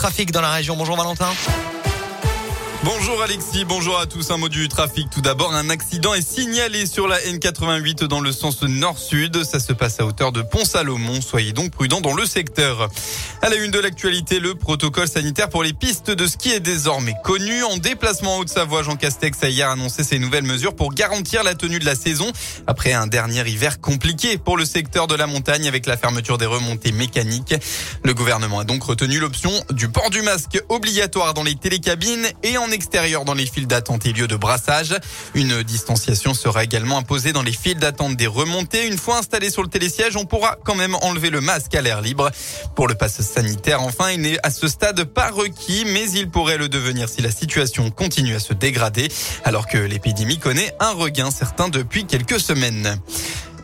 trafic dans la région. Bonjour Valentin. Bonjour Alexis, bonjour à tous. Un mot du trafic. Tout d'abord, un accident est signalé sur la N88 dans le sens nord-sud. Ça se passe à hauteur de Pont-Salomon. Soyez donc prudents dans le secteur. À la une de l'actualité, le protocole sanitaire pour les pistes de ski est désormais connu. En déplacement en Haute-Savoie, Jean Castex a hier annoncé ces nouvelles mesures pour garantir la tenue de la saison après un dernier hiver compliqué pour le secteur de la montagne avec la fermeture des remontées mécaniques. Le gouvernement a donc retenu l'option du port du masque obligatoire dans les télécabines et en extérieur dans les files d'attente et lieux de brassage. Une distanciation sera également imposée dans les files d'attente des remontées. Une fois installé sur le télésiège, on pourra quand même enlever le masque à l'air libre. Pour le passe sanitaire, enfin, il n'est à ce stade pas requis, mais il pourrait le devenir si la situation continue à se dégrader, alors que l'épidémie connaît un regain certain depuis quelques semaines.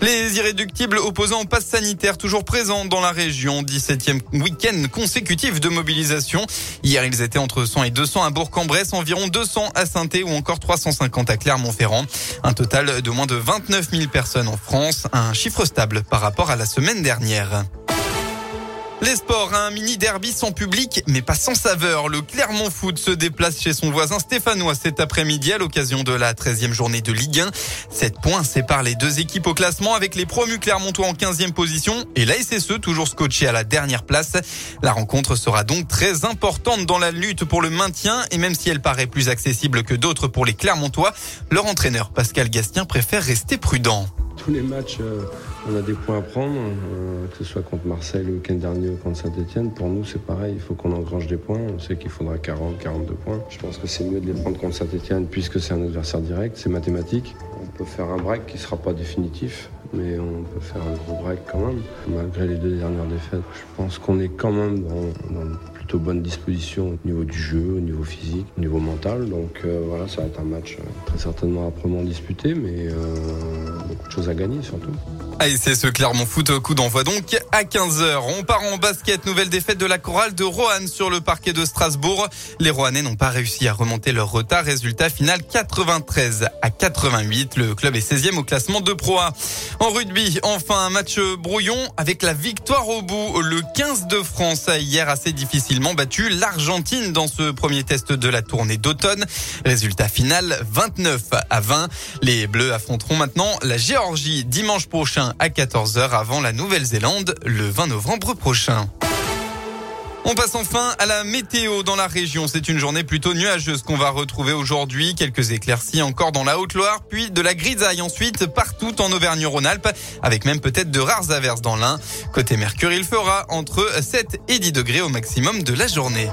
Les irréductibles opposants au pass sanitaire toujours présents dans la région. 17e week-end consécutif de mobilisation. Hier, ils étaient entre 100 et 200 à Bourg-en-Bresse, environ 200 à saint ou encore 350 à Clermont-Ferrand. Un total de moins de 29 000 personnes en France. Un chiffre stable par rapport à la semaine dernière. Les sports, un mini derby sans public, mais pas sans saveur. Le Clermont Foot se déplace chez son voisin stéphanois cet après-midi à l'occasion de la 13e journée de Ligue 1. 7 points séparent les deux équipes au classement avec les promus clermontois en 15e position et la SSE toujours scotché à la dernière place. La rencontre sera donc très importante dans la lutte pour le maintien et même si elle paraît plus accessible que d'autres pour les Clermontois, leur entraîneur Pascal Gastien préfère rester prudent. Euh, on a des points à prendre, euh, que ce soit contre Marseille le week-end dernier ou contre Saint-Etienne. Pour nous, c'est pareil, il faut qu'on engrange des points. On sait qu'il faudra 40, 42 points. Je pense que c'est mieux de les prendre contre Saint-Etienne puisque c'est un adversaire direct, c'est mathématique. On peut faire un break qui ne sera pas définitif, mais on peut faire un gros break quand même. Malgré les deux dernières défaites, je pense qu'on est quand même dans, dans plutôt bonne disposition au niveau du jeu, au niveau physique, au niveau mental. Donc euh, voilà, ça va être un match euh, très certainement âprement disputé, mais beaucoup de choses à gagner surtout. Ce Clermont Foot coup d'envoi donc à 15h. On part en basket, nouvelle défaite de la chorale de Roanne sur le parquet de Strasbourg. Les Roannais n'ont pas réussi à remonter leur retard. Résultat final 93 à 88. Le club est 16e au classement de Pro A. En rugby, enfin un match brouillon avec la victoire au bout. Le 15 de France a hier assez difficilement battu l'Argentine dans ce premier test de la tournée d'automne. Résultat final 29 à 20. Les Bleus affronteront maintenant la Géorgie dimanche prochain à 14h avant la Nouvelle-Zélande le 20 novembre prochain. On passe enfin à la météo dans la région. C'est une journée plutôt nuageuse qu'on va retrouver aujourd'hui. Quelques éclaircies encore dans la Haute-Loire, puis de la grisaille ensuite partout en Auvergne-Rhône-Alpes, avec même peut-être de rares averses dans l'Ain. Côté Mercure, il fera entre 7 et 10 degrés au maximum de la journée.